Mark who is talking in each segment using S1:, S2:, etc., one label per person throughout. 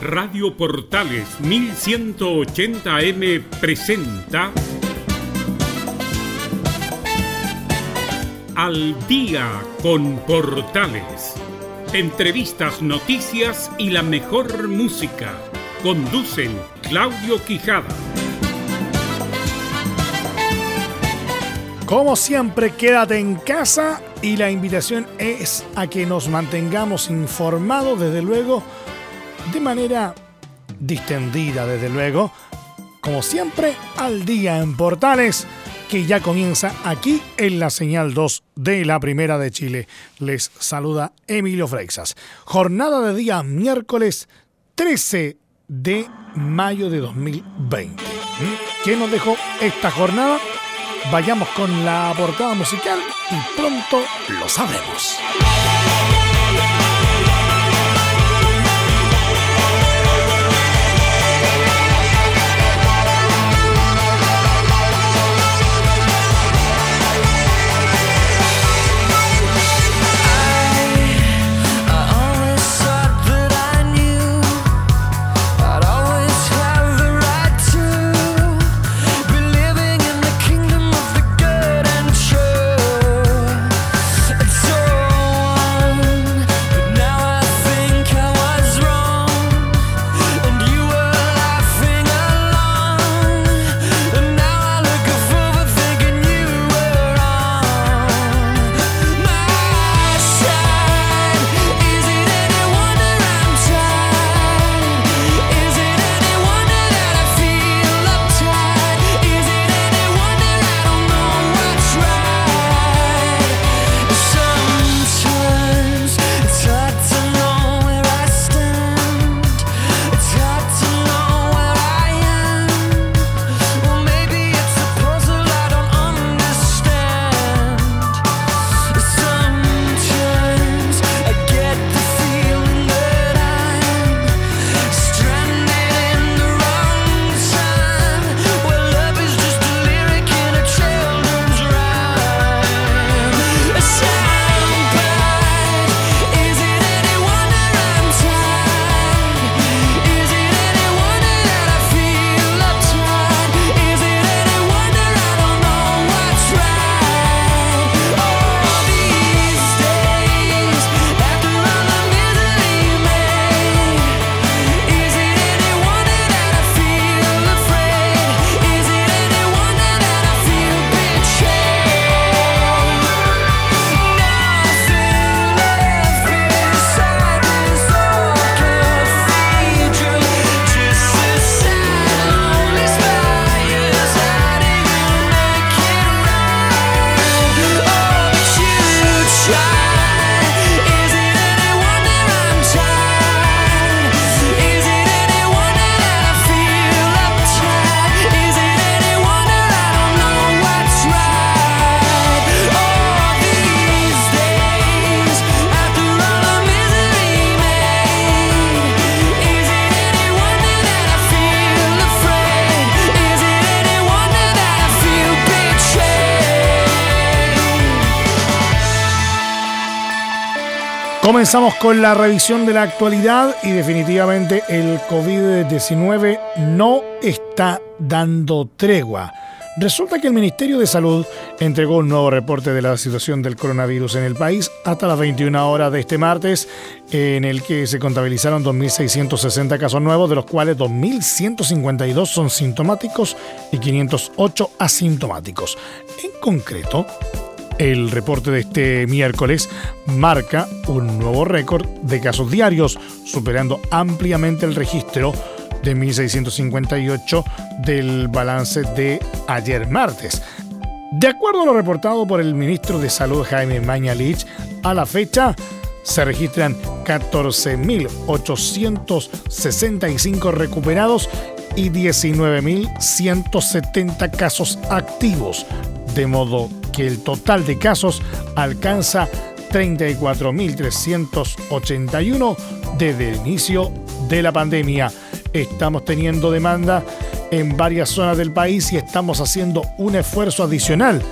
S1: Radio Portales 1180M presenta Al día con Portales. Entrevistas, noticias y la mejor música. Conducen Claudio Quijada.
S2: Como siempre, quédate en casa y la invitación es a que nos mantengamos informados, desde luego, de manera distendida, desde luego, como siempre, al día en Portales, que ya comienza aquí en la señal 2 de la Primera de Chile. Les saluda Emilio Freixas. Jornada de día miércoles 13 de mayo de 2020. ¿Mm? ¿Qué nos dejó esta jornada? Vayamos con la portada musical y pronto lo sabremos. Comenzamos con la revisión de la actualidad y definitivamente el COVID-19 no está dando tregua. Resulta que el Ministerio de Salud entregó un nuevo reporte de la situación del coronavirus en el país hasta las 21 horas de este martes, en el que se contabilizaron 2.660 casos nuevos, de los cuales 2.152 son sintomáticos y 508 asintomáticos. En concreto, el reporte de este miércoles marca un nuevo récord de casos diarios, superando ampliamente el registro de 1.658 del balance de ayer martes. De acuerdo a lo reportado por el ministro de Salud Jaime Mañalich, a la fecha se registran 14.865 recuperados y 19.170 casos activos, de modo que el total de casos alcanza 34.381 desde el inicio de la pandemia. Estamos teniendo demanda en varias zonas del país y estamos haciendo un esfuerzo adicional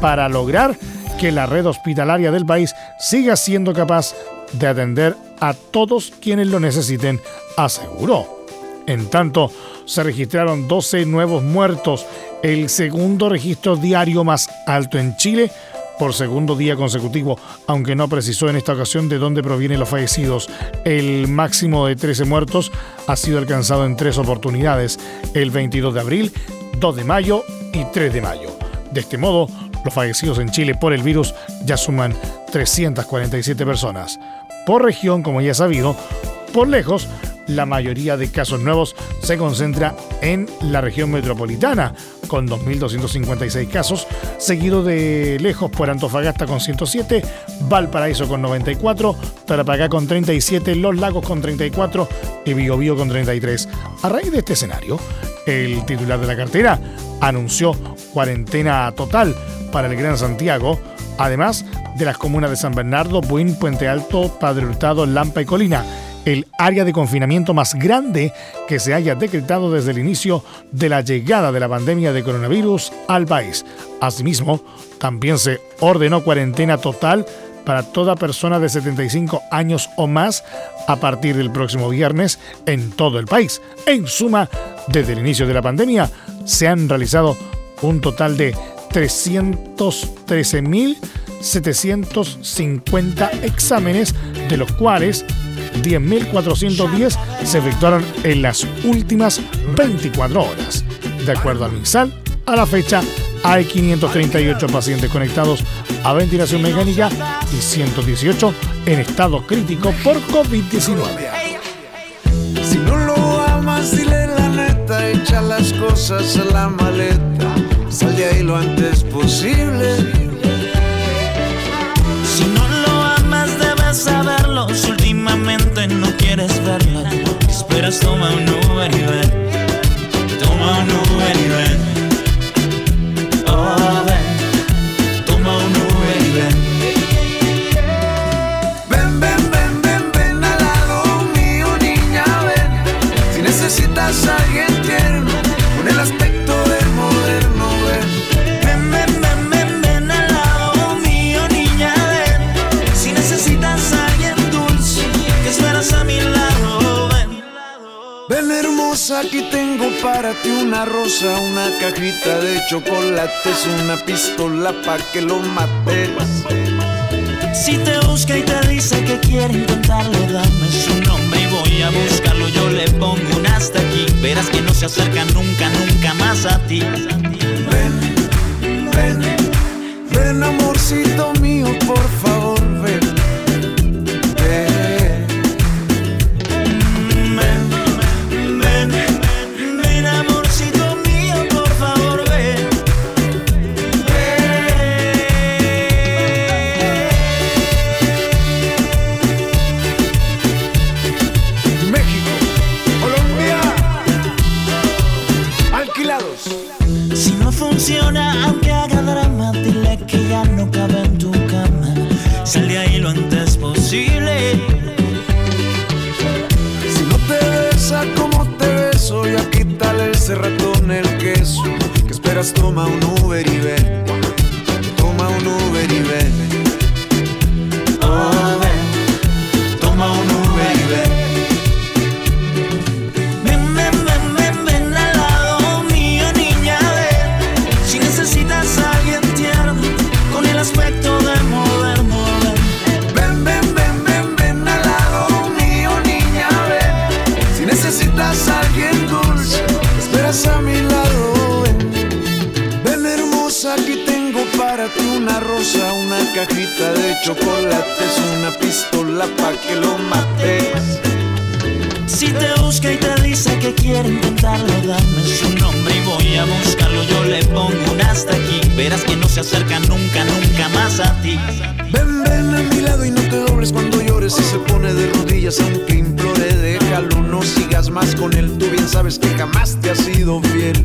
S2: para lograr que la red hospitalaria del país siga siendo capaz de atender
S3: a todos quienes lo necesiten, aseguró. En tanto, se registraron 12 nuevos muertos, el segundo registro diario más alto en Chile por segundo día consecutivo, aunque no precisó en esta ocasión de dónde provienen los fallecidos. El máximo de 13 muertos ha sido alcanzado en tres oportunidades, el 22 de abril, 2 de mayo y 3 de mayo. De este modo, los fallecidos en Chile por el virus ya suman 347 personas. Por región, como ya sabido, por lejos, la mayoría de casos nuevos se concentra en la región metropolitana, con 2.256 casos, seguido de lejos por Antofagasta con 107, Valparaíso con 94, Tarapacá con 37, Los Lagos con 34 y Biobío con 33. A raíz de este escenario, el titular de la cartera anunció cuarentena total para el Gran Santiago, además de las comunas de San Bernardo, Buin, Puente Alto, Padre Hurtado, Lampa y Colina el área de confinamiento más grande que se haya decretado desde el inicio de la llegada de la pandemia de coronavirus al país. Asimismo, también se ordenó cuarentena total para toda persona de 75 años o más a partir del próximo viernes en todo el país. En suma, desde el inicio de la pandemia se han realizado un total de 313.750 exámenes, de los cuales 10.410 se efectuaron en las últimas 24 horas. De acuerdo al MinSal, a la fecha hay 538 pacientes conectados a ventilación mecánica y 118 en estado crítico por COVID-19.
S4: Si no lo amas, dile la neta, echa las cosas la maleta, sal de ahí lo antes posible.
S5: Si no lo amas, debes saberlo últimamente no quieres verla. Esperas, toma un
S4: cajita de chocolates, una pistola pa' que lo mates.
S5: Si te busca y te dice que quiere intentarlo, dame su nombre y voy a buscarlo. Yo le pongo un hasta aquí. Verás que no se acerca nunca, nunca más a ti.
S4: Ven, ven, ven amorcito mío, por favor,
S5: más
S4: con él, tú bien sabes que jamás te ha sido fiel.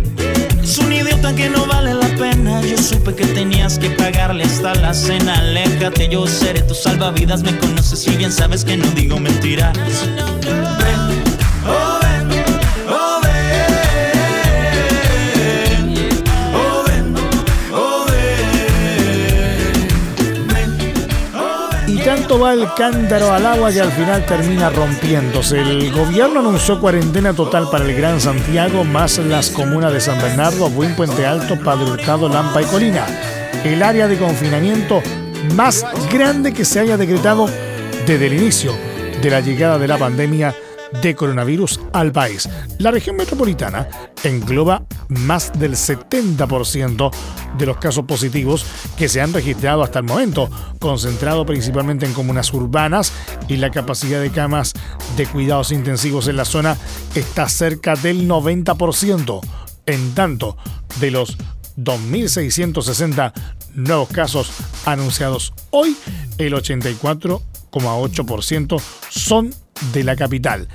S5: Es un idiota que no vale la pena. Yo supe que tenías que pagarle hasta la cena. Aléjate, yo seré tu salvavidas. Me conoces y bien sabes que no digo mentiras. Ven,
S3: tanto va el cántaro al agua que al final termina rompiéndose. El gobierno anunció cuarentena total para el Gran Santiago, más las comunas de San Bernardo, Buen Puente Alto, Padre Hurtado, Lampa y Colina. El área de confinamiento más grande que se haya decretado desde el inicio de la llegada de la pandemia de coronavirus al país. La región metropolitana engloba más del 70% de los casos positivos que se han registrado hasta el momento, concentrado principalmente en comunas urbanas y la capacidad de camas de cuidados intensivos en la zona está cerca del 90%. En tanto, de los 2.660 nuevos casos anunciados hoy, el 84,8% son de la capital.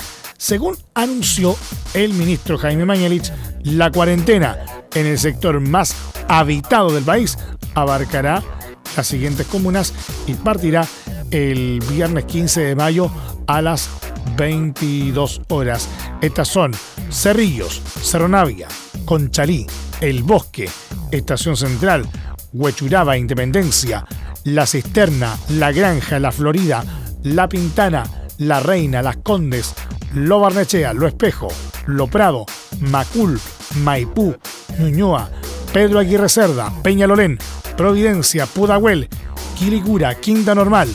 S3: Según anunció el ministro Jaime Mañalich, la cuarentena en el sector más habitado del país abarcará las siguientes comunas y partirá el viernes 15 de mayo a las 22 horas. Estas son Cerrillos, Cerro Navia, Conchalí, El Bosque, Estación Central, Huechuraba, Independencia, La Cisterna, La Granja, La Florida, La Pintana, La Reina, Las Condes, Lo Barnechea, Lo Espejo, Lo Prado, Macul, Maipú, Ñuñoa, Pedro Aguirre Cerda, Peñalolén, Providencia, Pudahuel, Quilicura, Quinta Normal,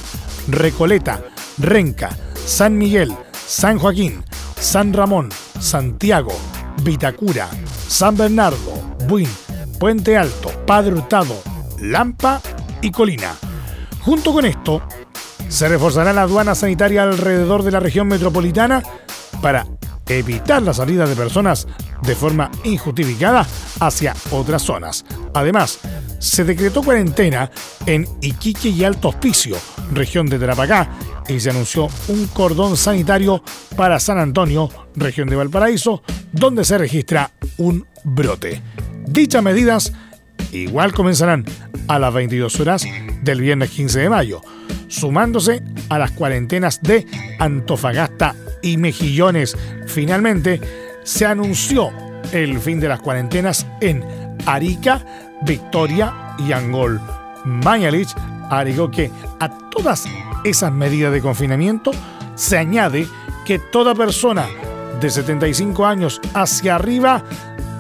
S3: Recoleta, Renca, San Miguel, San Joaquín, San Ramón, Santiago, Vitacura, San Bernardo, Buin, Puente Alto, Padre Hurtado, Lampa y Colina. Junto con esto, se reforzará la aduana sanitaria alrededor de la región metropolitana para evitar la salida de personas de forma injustificada hacia otras zonas. Además, se decretó cuarentena en Iquique y Alto Hospicio, región de Tarapacá, y se anunció un cordón sanitario para San Antonio, región de Valparaíso, donde se registra un brote. Dichas medidas igual comenzarán a las 22 horas del viernes 15 de mayo, sumándose a las cuarentenas de Antofagasta y Mejillones. Finalmente, se anunció el fin de las cuarentenas en Arica, Victoria y Angol. Mañalich agregó que a todas esas medidas de confinamiento se añade que toda persona de 75 años hacia arriba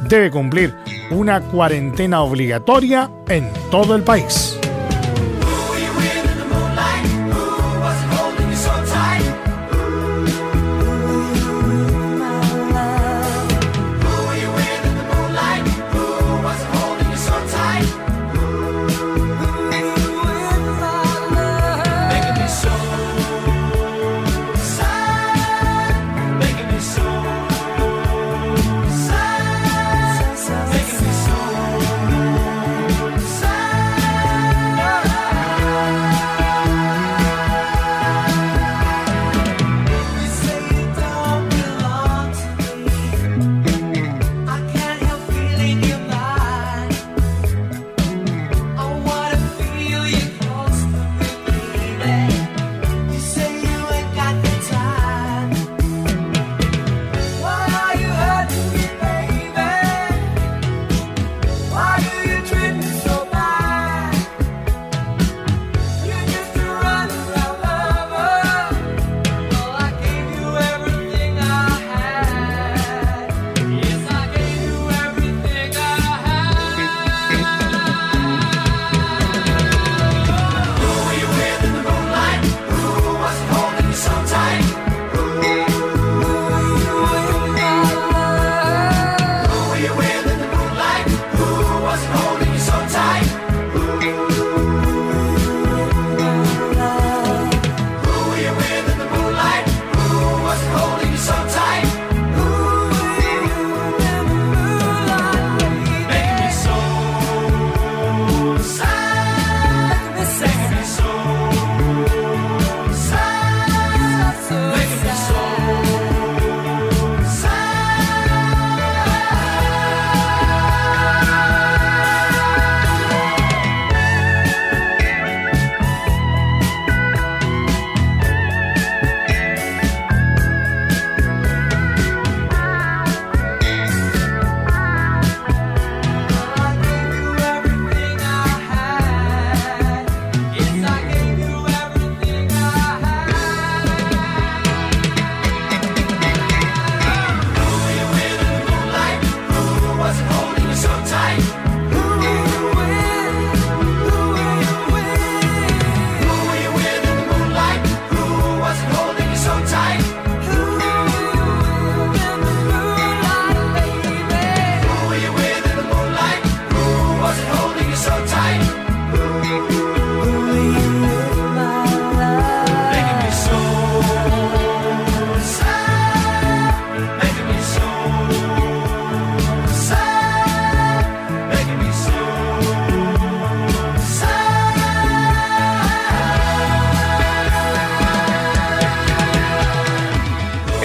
S3: debe cumplir una cuarentena obligatoria en todo el país.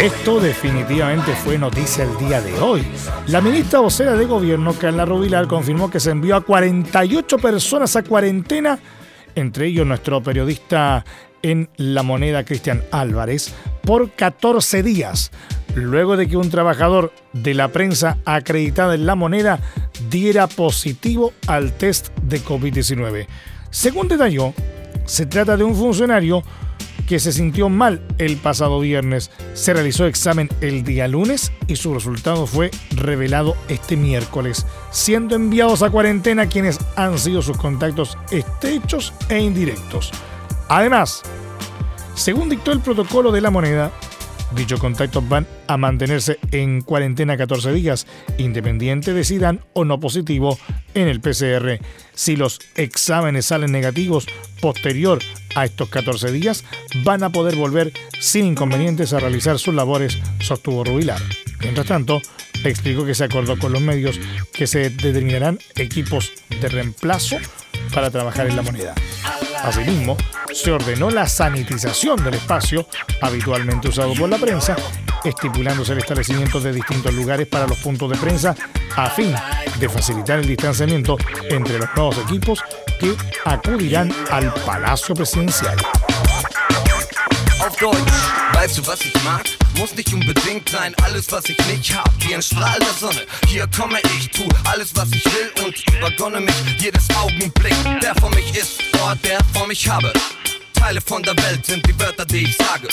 S3: Esto definitivamente fue noticia el día de hoy. La ministra vocera de gobierno, Carla Rubilar, confirmó que se envió a 48 personas a cuarentena, entre ellos nuestro periodista en La Moneda, Cristian Álvarez, por 14 días, luego de que un trabajador de la prensa acreditada en La Moneda diera positivo al test de COVID-19. Según detalló, se trata de un funcionario que se sintió mal el pasado viernes. Se realizó examen el día lunes y su resultado fue revelado este miércoles, siendo enviados a cuarentena quienes han sido sus contactos estrechos e indirectos. Además, según dictó el protocolo de la moneda, Dichos contactos van a mantenerse en cuarentena 14 días, independiente de si dan o no positivo en el PCR. Si los exámenes salen negativos posterior a estos 14 días, van a poder volver sin inconvenientes a realizar sus labores, sostuvo Rubilar. Mientras tanto, explicó que se acordó con los medios que se determinarán equipos de reemplazo para trabajar en la moneda. Asimismo, se ordenó la sanitización del espacio habitualmente usado por la prensa, estipulándose el establecimiento de distintos lugares para los puntos de prensa a fin de facilitar el distanciamiento entre los nuevos equipos que acudirán al Palacio Presidencial.
S6: Muss nicht unbedingt sein, alles, was ich nicht hab, wie ein Strahl der Sonne. Hier komme ich, tu alles, was ich will und übergonne mich jedes Augenblick, der vor mich ist, Ort, der vor mich habe. Teile von der Welt sind die Wörter, die ich sage.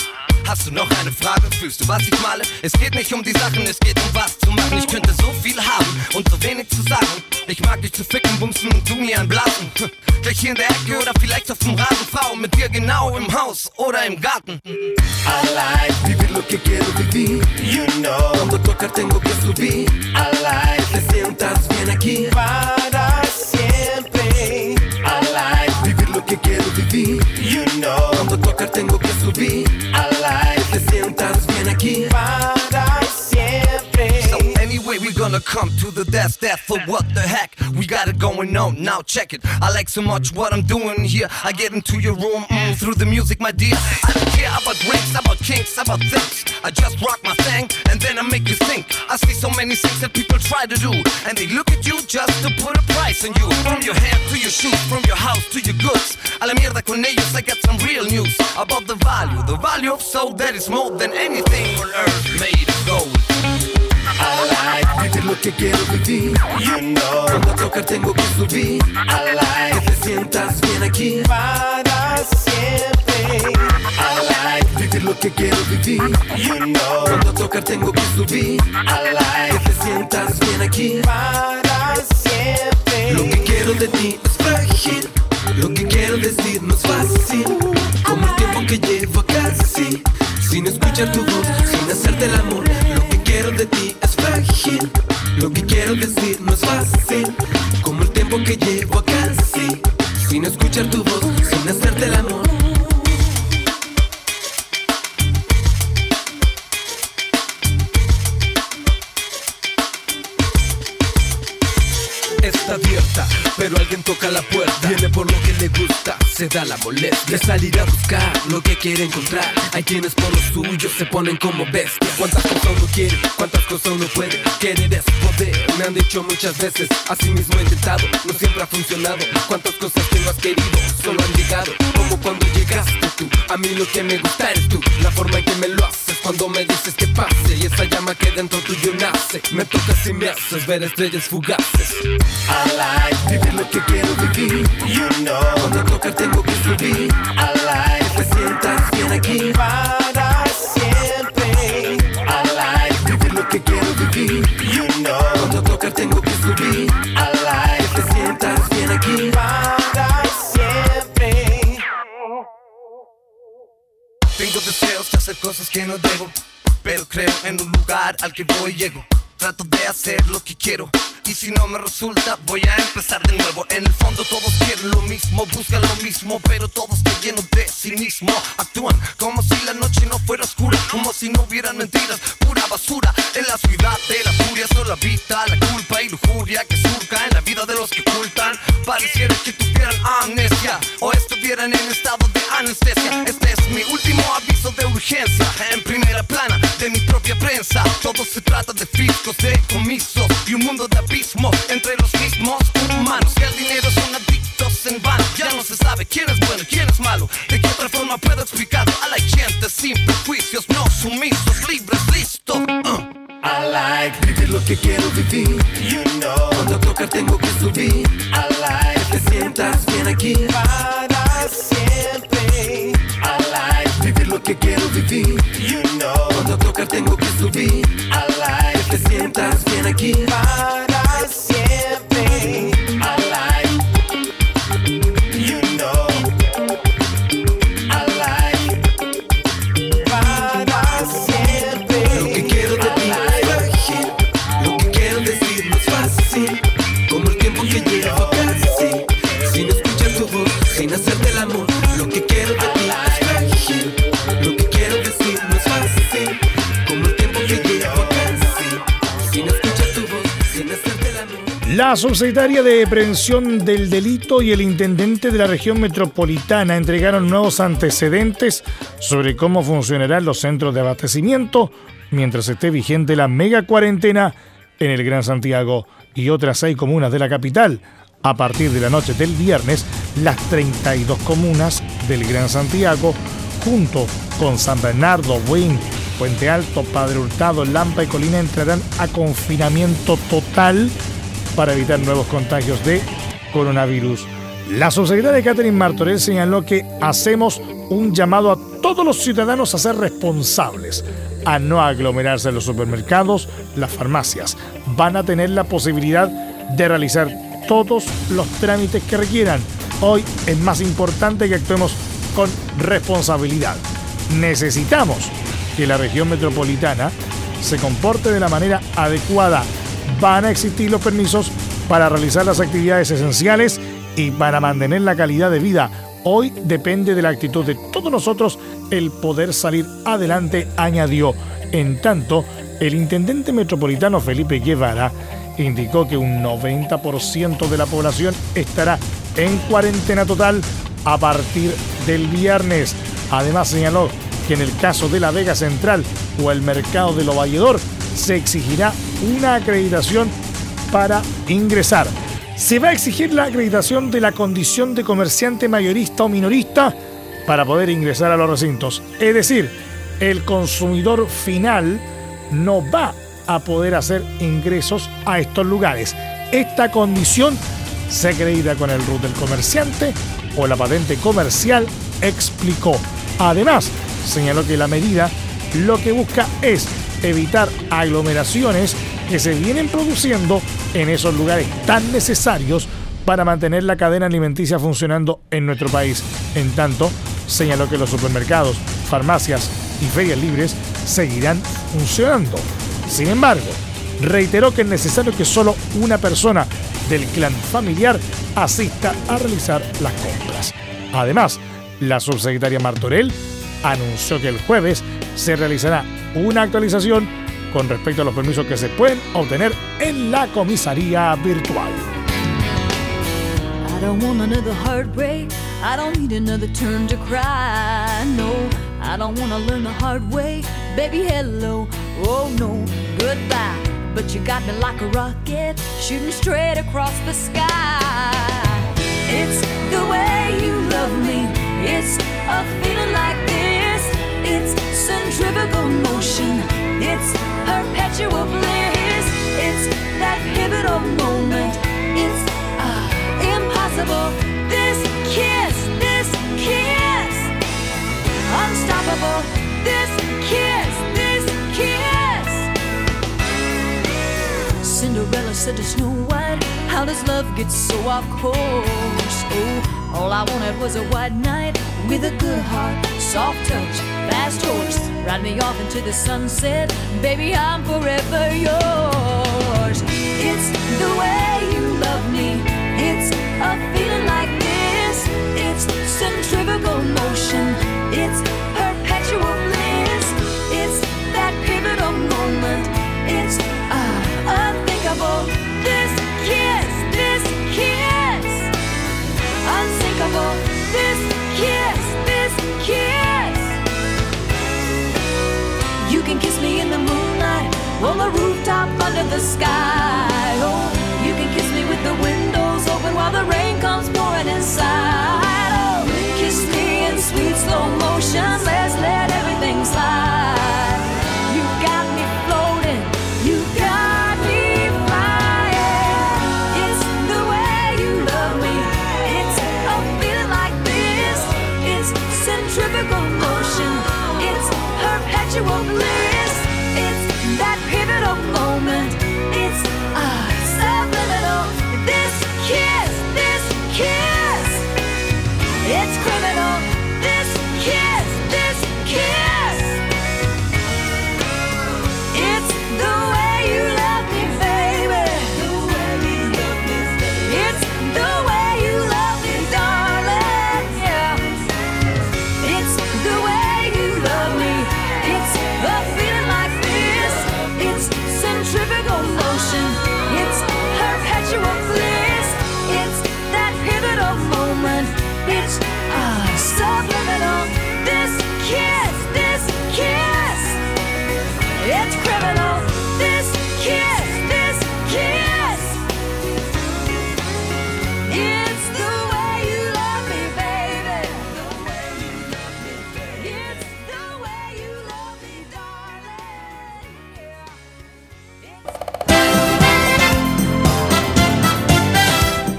S6: Hast du noch eine Frage? Fühlst du, was ich male? Es geht nicht um die Sachen, es geht um was zu machen. Ich könnte so viel haben und so wenig zu sagen. Ich mag dich zu ficken, bumsen und du mir anblasen. Gleich hier in der Ecke oder vielleicht auf dem Rasenfrau. Mit dir genau im Haus oder im Garten.
S4: I like vivir lo que quiero vivir. You know, cuando tocar tengo que subir. I like te sientas bien aquí. Para que quiero vivir. You know, cuando tocar tengo que subir. Que te sientas bien aquí. Para
S6: gonna come to the death, death for what the heck? We got it going on, now check it. I like so much what I'm doing here. I get into your room mm, through the music, my dear. I don't care about breaks, about kinks, about things. I just rock my thing and then I make you think. I see so many things that people try to do, and they look at you just to put a price on you. From your hair to your shoes, from your house to your goods. A la mierda con ellos, I got some real news about the value, the value of soul that is more than anything on earth made of gold.
S4: I like vivir lo que quiero vivir. You know, cuando tocar tengo que subir. I like que te sientas bien aquí. Para siempre. I like vivir lo que quiero vivir. You know, cuando tocar tengo que subir. I like que te sientas bien aquí. Para siempre. Lo que quiero de ti es frágil. Lo que quiero decir no es fácil. Como el tiempo que llevo casi. Sin escuchar tu voz, sin hacerte el amor. Lo quiero de ti es frágil. Lo que quiero decir no es fácil. Como el tiempo que llevo casi. Sin escuchar tu voz, sin hacerte el amor.
S7: Pero alguien toca la puerta. Viene por lo que le gusta, se da la molestia. De salir a buscar lo que quiere encontrar. Hay quienes por lo suyo se ponen como bestias. Cuántas cosas uno quiere, cuántas cosas uno puede. Querer es poder, me han dicho muchas veces. Así mismo he intentado, no siempre ha funcionado. Cuántas cosas que no has querido, solo han llegado. Como cuando llegaste tú. A mí lo que me gusta eres tú. La forma en que me lo haces cuando me dices que pase. Y esa llama que dentro tuyo nace. Me toca si me haces ver estrellas fugaces.
S4: I like vivir lo que quiero vivir. You know, cuando tocar tengo que subir. I like que sientas bien aquí. Para
S6: cosas que no debo, pero creo en un lugar al que voy y llego. Trato de hacer lo que quiero y si no me resulta voy a empezar de nuevo. En el fondo todos quieren lo mismo, buscan lo mismo, pero todos están llenos de cinismo. Actúan como si la noche no fuera oscura, como si no hubieran mentiras, pura basura. En la ciudad de la furia solo habita la culpa y lujuria que surca en la vida de los que ocultan. Pareciera que tuvieran amnesia o estuvieran en estado de anestesia. Este es mi último aviso de urgencia. en primera plana de mi propia prensa. Todo se trata de fiscos, de comisos y un mundo de entre los mismos humanos. Que el dinero son adictos en vano. Ya no se sabe quién es bueno quién es malo. De qué otra forma puedo explicar a la gente sin prejuicios, no sumisos, libres, listo. Uh.
S7: I like vivir lo que quiero vivir. You know. Cuando toca tengo que subir. I like que te sientas bien aquí. Para siempre. I like vivir lo que quiero vivir. You know. Cuando toca tengo que subir. I like que te sientas bien aquí. Para
S3: La subsecretaria de Prevención del Delito y el intendente de la región metropolitana entregaron nuevos antecedentes sobre cómo funcionarán los centros de abastecimiento mientras esté vigente la mega cuarentena en el Gran Santiago y otras seis comunas de la capital. A partir de la noche del viernes, las 32 comunas del Gran Santiago, junto con San Bernardo, Buin, Puente Alto, Padre Hurtado, Lampa y Colina, entrarán a confinamiento total para evitar nuevos contagios de coronavirus. La subsecretaria Catherine Martorell señaló que hacemos un llamado a todos los ciudadanos a ser responsables, a no aglomerarse en los supermercados, las farmacias. Van a tener la posibilidad de realizar todos los trámites que requieran. Hoy es más importante que actuemos con responsabilidad. Necesitamos que la región metropolitana se comporte de la manera adecuada van a existir los permisos para realizar las actividades esenciales y para mantener la calidad de vida. Hoy depende de la actitud de todos nosotros el poder salir adelante, añadió. En tanto, el intendente metropolitano Felipe Guevara indicó que un 90% de la población estará en cuarentena total a partir del viernes. Además señaló que en el caso de la Vega Central o el mercado de Valledor se exigirá una acreditación para ingresar. Se va a exigir la acreditación de la condición de comerciante mayorista o minorista para poder ingresar a los recintos. Es decir, el consumidor final no va a poder hacer ingresos a estos lugares. Esta condición se acredita con el RUT del comerciante o la patente comercial, explicó. Además, señaló que la medida lo que busca es evitar aglomeraciones que se vienen produciendo en esos lugares tan necesarios para mantener la cadena alimenticia funcionando en nuestro país. En tanto, señaló que los supermercados, farmacias y ferias libres seguirán funcionando. Sin embargo, reiteró que es necesario que solo una persona del clan familiar asista a realizar las compras. Además, la subsecretaria Martorell anunció que el jueves se realizará una actualización con respecto a los permisos que se pueden obtener en la comisaría virtual. I don't want another heartbreak. I don't need another turn to cry. No, I don't want learn the hard way. Baby, hello. Oh no, goodbye. But you got me like a rocket, shooting straight across the sky. It's the way you love me. It's a feeling like. It's centrifugal motion. It's perpetual bliss. It's that pivotal moment. It's uh, impossible. This kiss, this kiss, unstoppable. This kiss, this kiss. Cinderella said to Snow White, How does love get so off course? Oh, all I wanted was a white knight with a good heart, soft touch, fast horse. Ride me off into the sunset, baby, I'm forever yours. It's the way you love me, it's a feeling like this. It's centrifugal motion, it's
S2: on the rooftop under the sky. Oh, you can kiss me with the windows open while the rain comes pouring inside. Oh, kiss me in sweet slow motion. Let's let everything slide.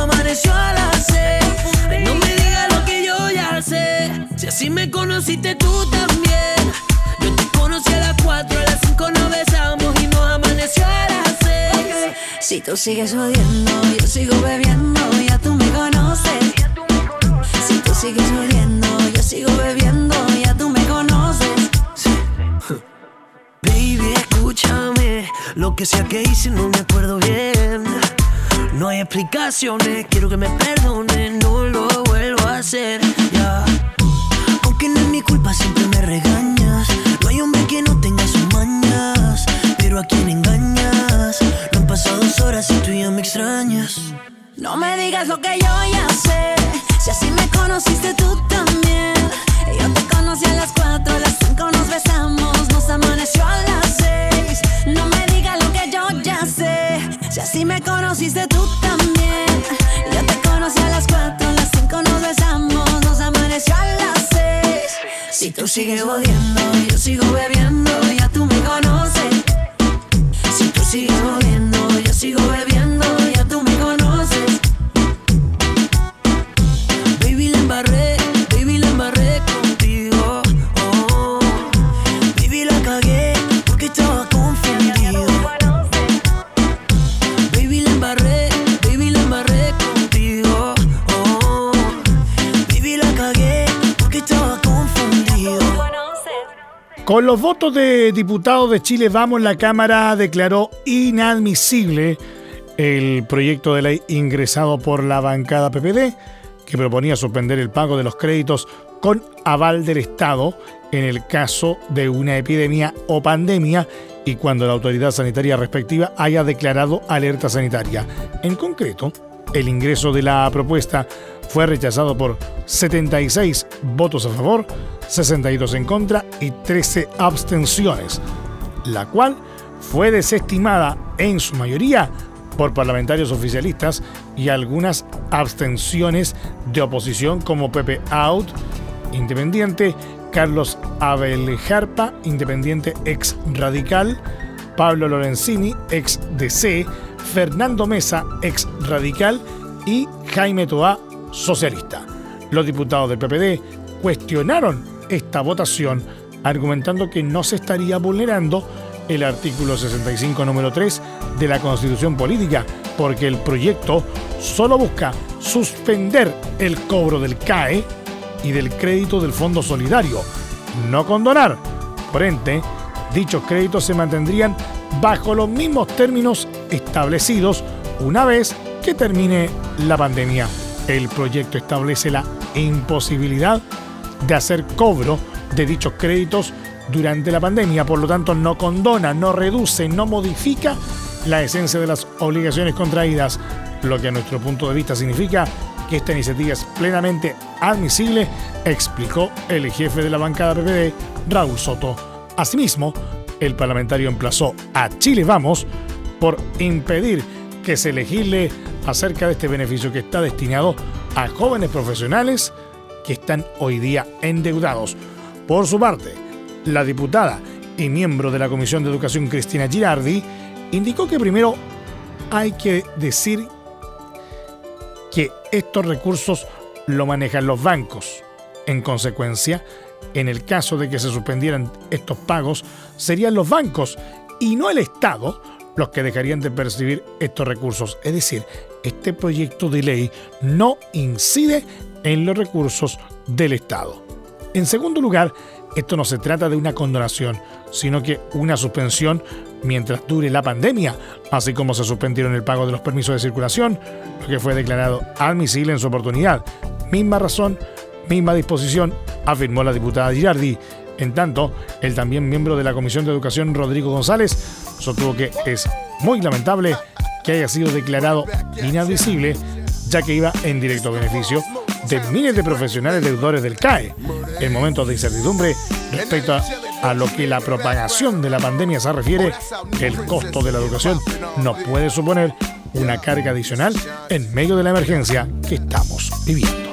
S8: amaneció a las 6. No me digas lo que yo ya sé. Si así me conociste tú también. Yo te conocí a las 4, a las 5 nos besamos y nos amaneció a las 6.
S9: Si tú sigues odiando, yo sigo bebiendo, ya tú me conoces. Si tú sigues odiando, yo sigo bebiendo, ya tú me conoces.
S8: Baby, escúchame. Lo que sea que hice no me acuerdo bien. No hay explicaciones, quiero que me perdonen, no lo vuelvo a hacer. Ya. Aunque no es mi culpa, siempre me regañas. No hay hombre que no tenga sus mañas. Pero a quien engañas. No han pasado dos horas y tú ya me extrañas.
S9: No me digas lo que yo ya sé. Si así me conociste tú también. Me conociste tú también. Yo te conocí a las 4, a las 5 nos besamos, nos amaneció a las 6. Si tú sigues odiando, yo sigo bebiendo,
S3: los votos de diputados de Chile Vamos, la Cámara declaró inadmisible el proyecto de ley ingresado por la bancada PPD que proponía suspender el pago de los créditos con aval del Estado en el caso de una epidemia o pandemia y cuando la autoridad sanitaria respectiva haya declarado alerta sanitaria. En concreto, el ingreso de la propuesta fue rechazado por 76 votos a favor, 62 en contra y 13 abstenciones, la cual fue desestimada en su mayoría por parlamentarios oficialistas y algunas abstenciones de oposición como Pepe Out, independiente, Carlos Abel Jarpa, independiente ex radical, Pablo Lorenzini, ex DC, Fernando Mesa, ex radical y Jaime Toá, socialista. Los diputados del PPD cuestionaron esta votación argumentando que no se estaría vulnerando el artículo 65 número 3 de la Constitución Política, porque el proyecto solo busca suspender el cobro del CAE y del crédito del Fondo Solidario, no condonar. Por ende, dichos créditos se mantendrían bajo los mismos términos establecidos una vez que termine la pandemia. El proyecto establece la imposibilidad de hacer cobro de dichos créditos durante la pandemia, por lo tanto no condona, no reduce, no modifica la esencia de las obligaciones contraídas, lo que a nuestro punto de vista significa que esta iniciativa es plenamente admisible, explicó el jefe de la bancada PPD, Raúl Soto. Asimismo, el parlamentario emplazó a Chile Vamos por impedir que se legisle acerca de este beneficio que está destinado a jóvenes profesionales que están hoy día endeudados. Por su parte, la diputada y miembro de la Comisión de Educación Cristina Girardi indicó que primero hay que decir que estos recursos lo manejan los bancos. En consecuencia, en el caso de que se suspendieran estos pagos, serían los bancos y no el Estado los que dejarían de percibir estos recursos. Es decir, este proyecto de ley no incide en los recursos del Estado. En segundo lugar, esto no se trata de una condonación, sino que una suspensión mientras dure la pandemia, así como se suspendieron el pago de los permisos de circulación, lo que fue declarado admisible en su oportunidad. Misma razón, misma disposición, afirmó la diputada Girardi. En tanto, el también miembro de la Comisión de Educación, Rodrigo González, sostuvo que es muy lamentable que haya sido declarado inadmisible, ya que iba en directo beneficio de miles de profesionales deudores del CAE en momentos de incertidumbre respecto a, lo que la propagación de la pandemia se refiere, el costo de la educación no puede suponer una carga adicional en medio de la emergencia que estamos viviendo.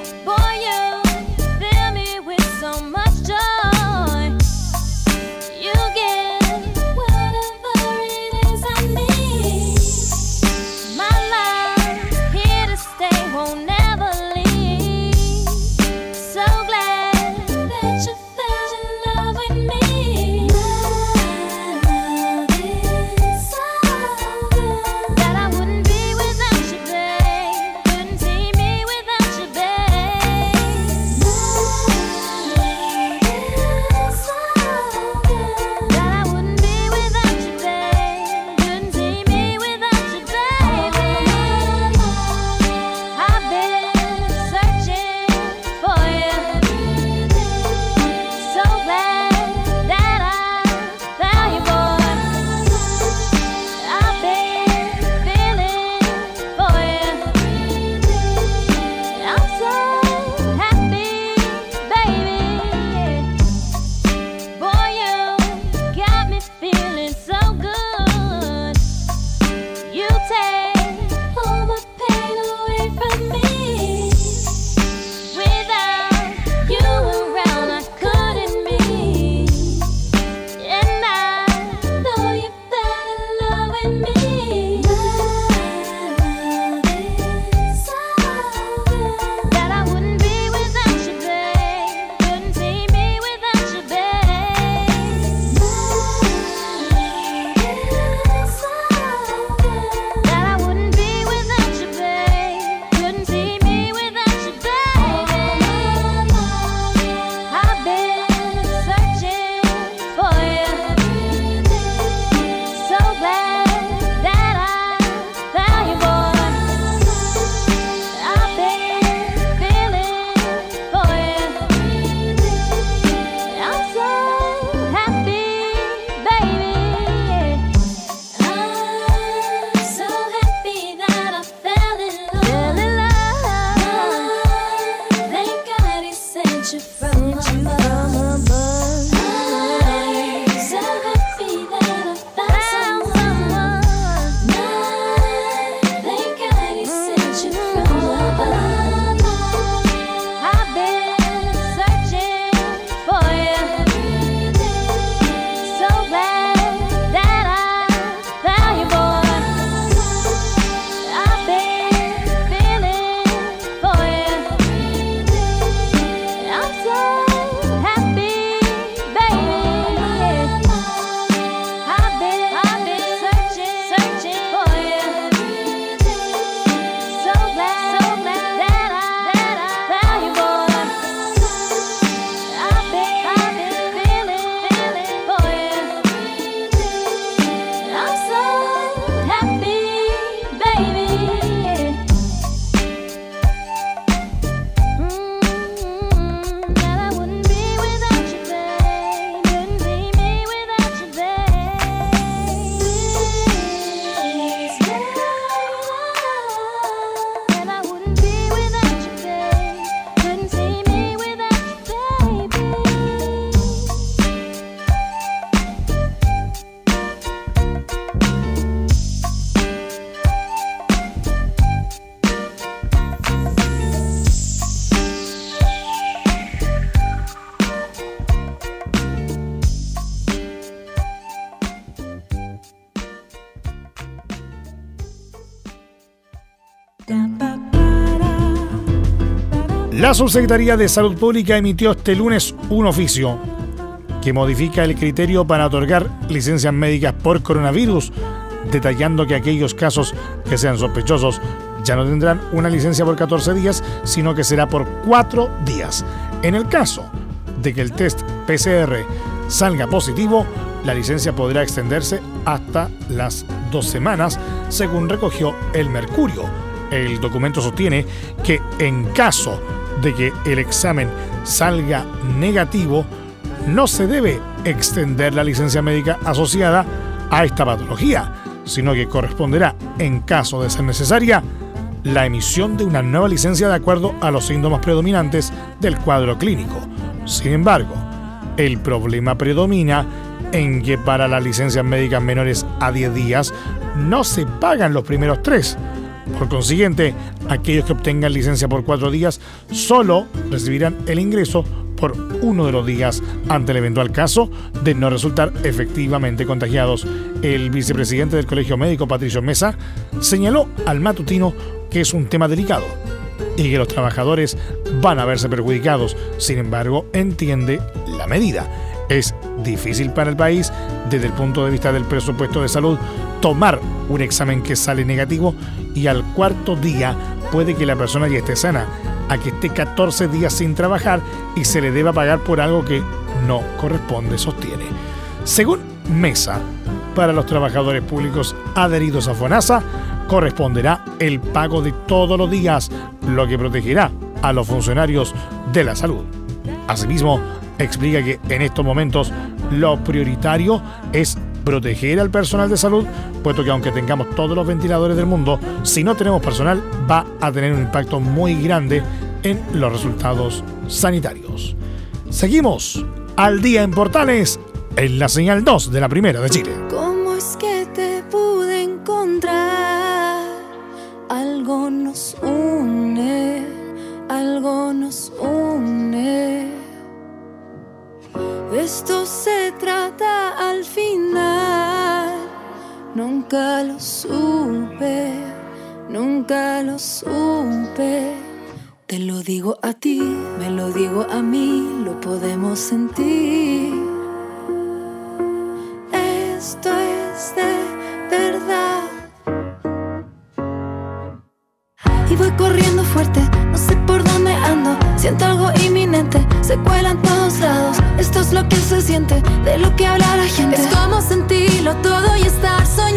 S3: so good. La Subsecretaría de Salud Pública emitió este lunes un oficio que modifica el criterio para otorgar licencias médicas por coronavirus, detallando que aquellos casos que sean sospechosos ya no tendrán una licencia por 14 días, sino que será por 4 días. En el caso de que el test PCR salga positivo, la licencia podrá extenderse hasta las dos semanas, según recogió el Mercurio. El documento sostiene que en caso de que el examen salga negativo, no se debe extender la licencia médica asociada a esta patología, sino que corresponderá, en caso de ser necesaria, la emisión de una nueva licencia de acuerdo a los síntomas predominantes del cuadro clínico. Sin embargo, el problema predomina en que para las licencias médicas menores a 10 días no se pagan los primeros tres. Por consiguiente, aquellos que obtengan licencia por cuatro días solo recibirán el ingreso por uno de los días ante el eventual caso de no resultar efectivamente contagiados. El vicepresidente del Colegio Médico, Patricio Mesa, señaló al matutino que es un tema delicado y que los trabajadores van a verse perjudicados. Sin embargo, entiende la medida. Es difícil para el país, desde el punto de vista del presupuesto de salud, tomar un examen que sale negativo y al cuarto día puede que la persona ya esté sana, a que esté 14 días sin trabajar y se le deba pagar por algo que no corresponde, sostiene. Según Mesa, para los trabajadores públicos adheridos a FONASA, corresponderá el pago de todos los días, lo que protegerá a los funcionarios de la salud. Asimismo, explica que en estos momentos lo prioritario es proteger al personal de salud, puesto que aunque tengamos todos los ventiladores del mundo, si no tenemos personal va a tener un impacto muy grande en los resultados sanitarios. Seguimos al día en Portales en la señal 2 de la Primera de Chile.
S10: ¿Cómo es que te pude encontrar? Algo nos une, algo nos. Esto se trata al final. Nunca lo supe, nunca lo supe. Te lo digo a ti, me lo digo a mí, lo podemos sentir. Esto es de verdad. Y voy corriendo fuerte, no sé por dónde ando. Siento algo inminente, se cuela lo que se siente, de lo que habla la gente. Es como sentirlo todo y estar soñando.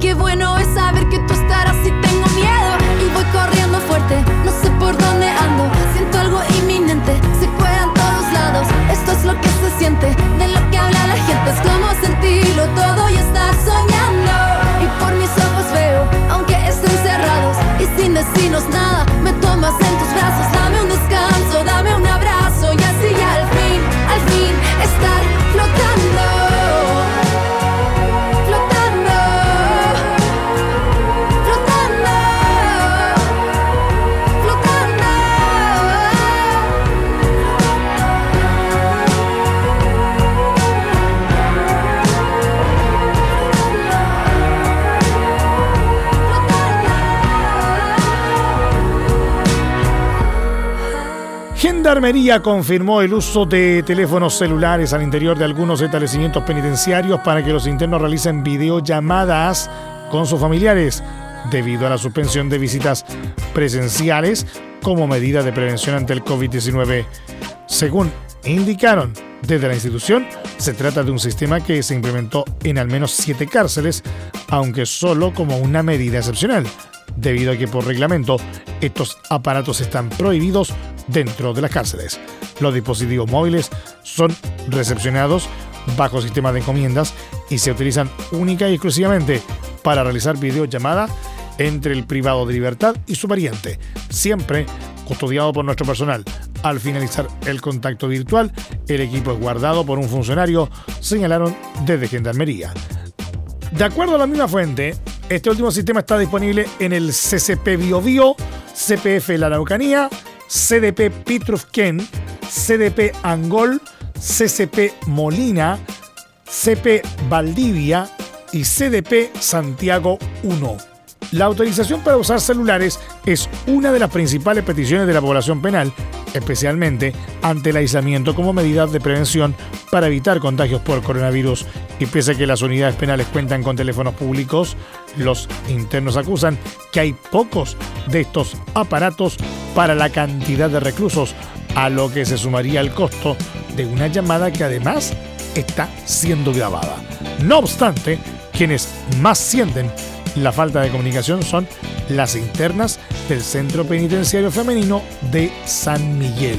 S10: Qué bueno es
S3: Gendarmería confirmó el uso de teléfonos celulares al interior de algunos establecimientos penitenciarios para que los internos realicen videollamadas con sus familiares debido a la suspensión de visitas presenciales como medida de prevención ante el COVID-19. Según indicaron desde la institución, se trata de un sistema que se implementó en al menos siete cárceles, aunque solo como una medida excepcional, debido a que por reglamento estos aparatos están prohibidos dentro de las cárceles. Los dispositivos móviles son recepcionados bajo sistema de encomiendas y se utilizan única y exclusivamente para realizar videollamada entre el privado de libertad y su pariente, siempre custodiado por nuestro personal. Al finalizar el contacto virtual, el equipo es guardado por un funcionario, señalaron desde Gendarmería. De acuerdo a la misma fuente, este último sistema está disponible en el CCP BioBio, CPF La Araucanía, CDP Pitrufquén, CDP Angol, CCP Molina, CP Valdivia y CDP Santiago 1. La autorización para usar celulares es una de las principales peticiones de la población penal, especialmente ante el aislamiento como medida de prevención para evitar contagios por coronavirus. Y pese a que las unidades penales cuentan con teléfonos públicos, los internos acusan que hay pocos de estos aparatos para la cantidad de reclusos, a lo que se sumaría el costo de una llamada que además está siendo grabada. No obstante, quienes más sienten la falta de comunicación son las internas del Centro Penitenciario Femenino de San Miguel.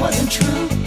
S4: Wasn't true.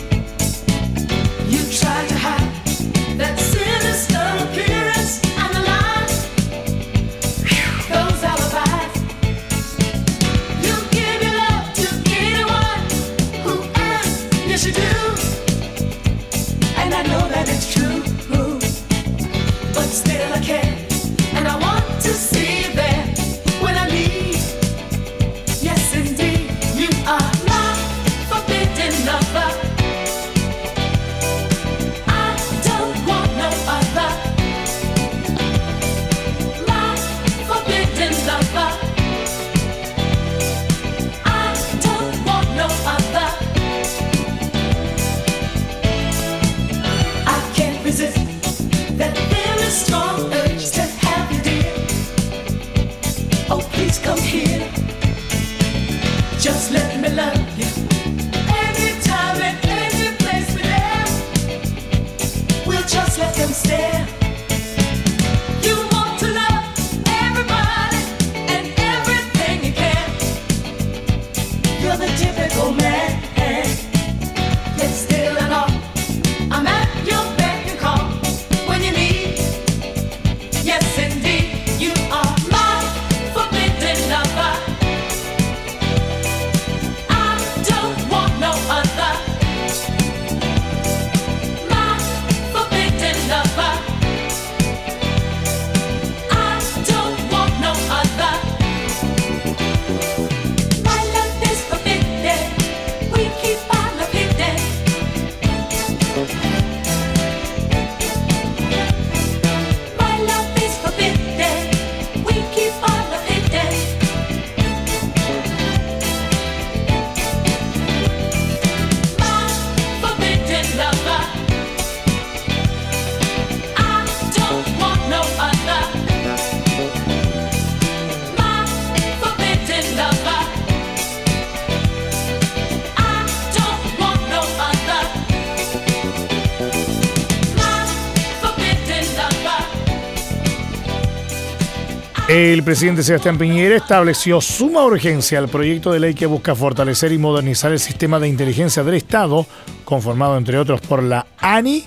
S3: El presidente Sebastián Piñera estableció suma urgencia al proyecto de ley que busca fortalecer y modernizar el sistema de inteligencia del Estado, conformado entre otros por la ANI,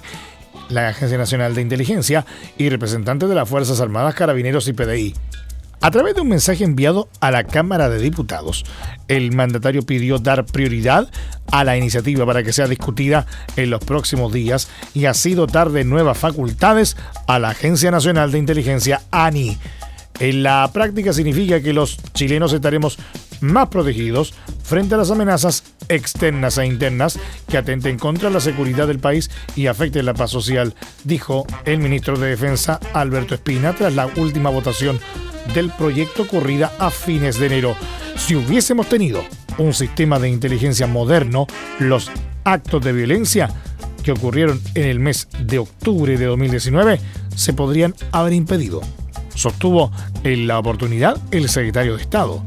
S3: la Agencia Nacional de Inteligencia, y representantes de las Fuerzas Armadas, Carabineros y PDI. A través de un mensaje enviado a la Cámara de Diputados, el mandatario pidió dar prioridad a la iniciativa para que sea discutida en los próximos días y así dotar de nuevas facultades a la Agencia Nacional de Inteligencia ANI en la práctica significa que los chilenos estaremos más protegidos frente a las amenazas externas e internas que atenten contra la seguridad del país y afecten la paz social, dijo el ministro de Defensa Alberto Espina tras la última votación del proyecto ocurrida a fines de enero. Si hubiésemos tenido un sistema de inteligencia moderno, los actos de violencia que ocurrieron en el mes de octubre de 2019 se podrían haber impedido sostuvo en la oportunidad el secretario de Estado.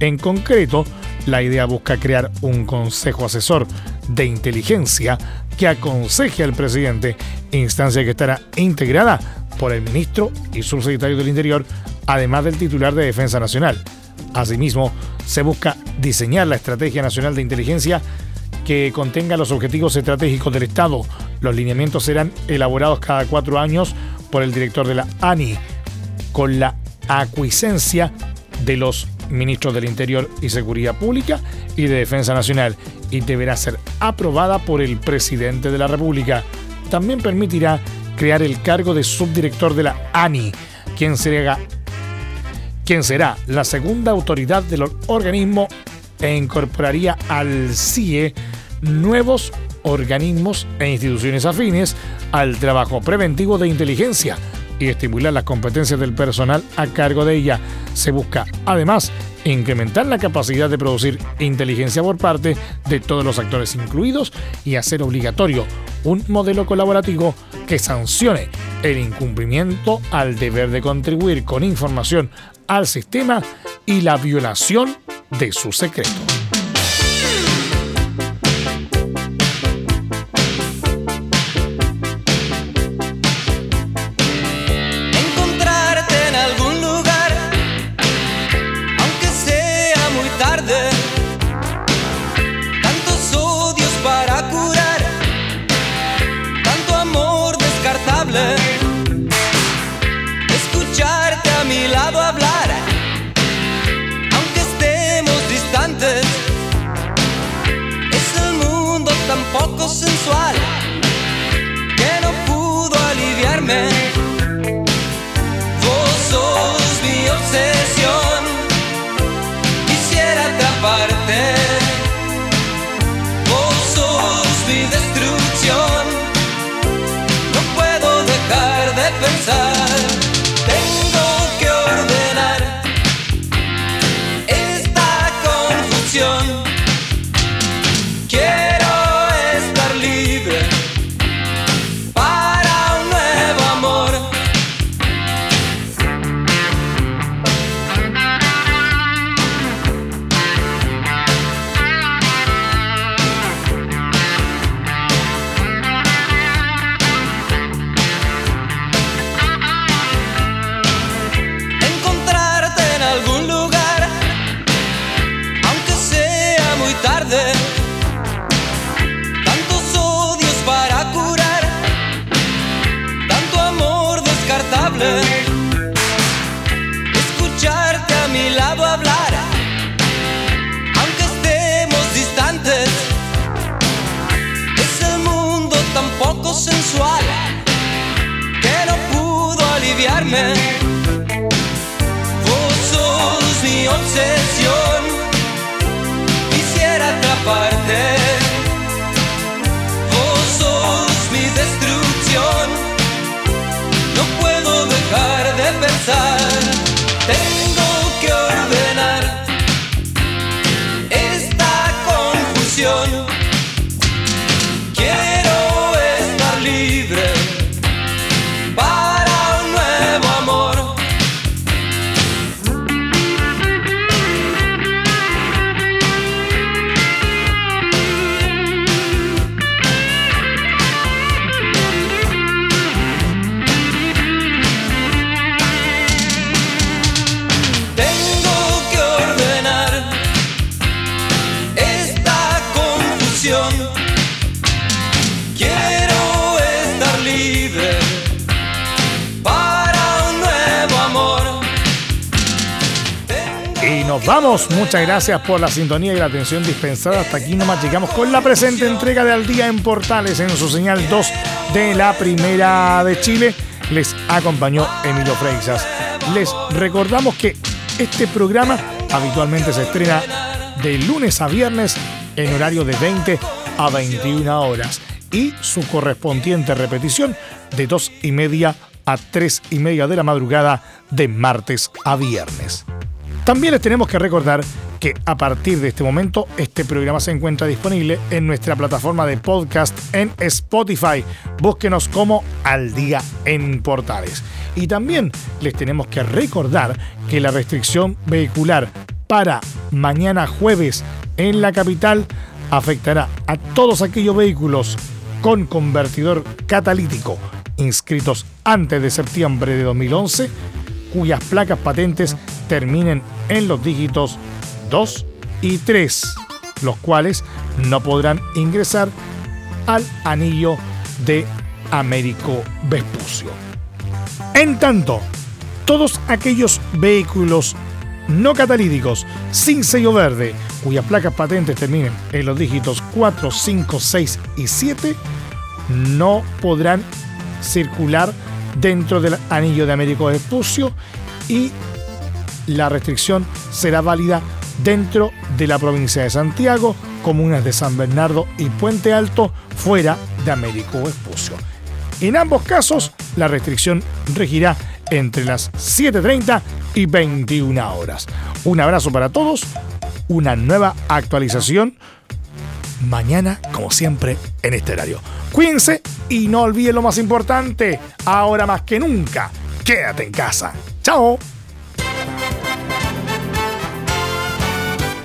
S3: En concreto, la idea busca crear un consejo asesor de inteligencia que aconseje al presidente, instancia que estará integrada por el ministro y subsecretario del Interior, además del titular de Defensa Nacional. Asimismo, se busca diseñar la Estrategia Nacional de Inteligencia que contenga los objetivos estratégicos del Estado. Los lineamientos serán elaborados cada cuatro años por el director de la ANI, con la acuiscencia de los ministros del Interior y Seguridad Pública y de Defensa Nacional y deberá ser aprobada por el presidente de la República. También permitirá crear el cargo de subdirector de la ANI, quien será, quien será la segunda autoridad del organismo e incorporaría al CIE nuevos organismos e instituciones afines al trabajo preventivo de inteligencia y estimular las competencias del personal a cargo de ella. Se busca, además, incrementar la capacidad de producir inteligencia por parte de todos los actores incluidos y hacer obligatorio un modelo colaborativo que sancione el incumplimiento al deber de contribuir con información al sistema y la violación de su secreto. Vamos. Muchas gracias por la sintonía y la atención dispensada. Hasta aquí nomás llegamos con la presente entrega de Al Día en Portales en su señal 2 de la Primera de Chile. Les acompañó Emilio Freixas. Les recordamos que este programa habitualmente se estrena de lunes a viernes en horario de 20 a 21 horas y su correspondiente repetición de 2 y media a 3 y media de la madrugada de martes a viernes. También les tenemos que recordar que a partir de este momento este programa se encuentra disponible en nuestra plataforma de podcast en Spotify. Búsquenos como Al Día en Portales. Y también les tenemos que recordar que la restricción vehicular para mañana jueves en la capital afectará a todos aquellos vehículos con convertidor catalítico inscritos antes de septiembre de 2011 cuyas placas patentes terminen en los dígitos 2 y 3, los cuales no podrán ingresar al anillo de Américo Vespucio. En tanto, todos aquellos vehículos no catalíticos sin sello verde, cuyas placas patentes terminen en los dígitos 4, 5, 6 y 7, no podrán circular dentro del anillo de Américo Vespucio y la restricción será válida dentro de la provincia de Santiago, comunas de San Bernardo y Puente Alto, fuera de Américo Vespucio. En ambos casos, la restricción regirá entre las 7.30 y 21 horas. Un abrazo para todos, una nueva actualización mañana, como siempre, en este horario. Cuídense y no olviden lo más importante, ahora más que nunca, quédate en casa. ¡Chao!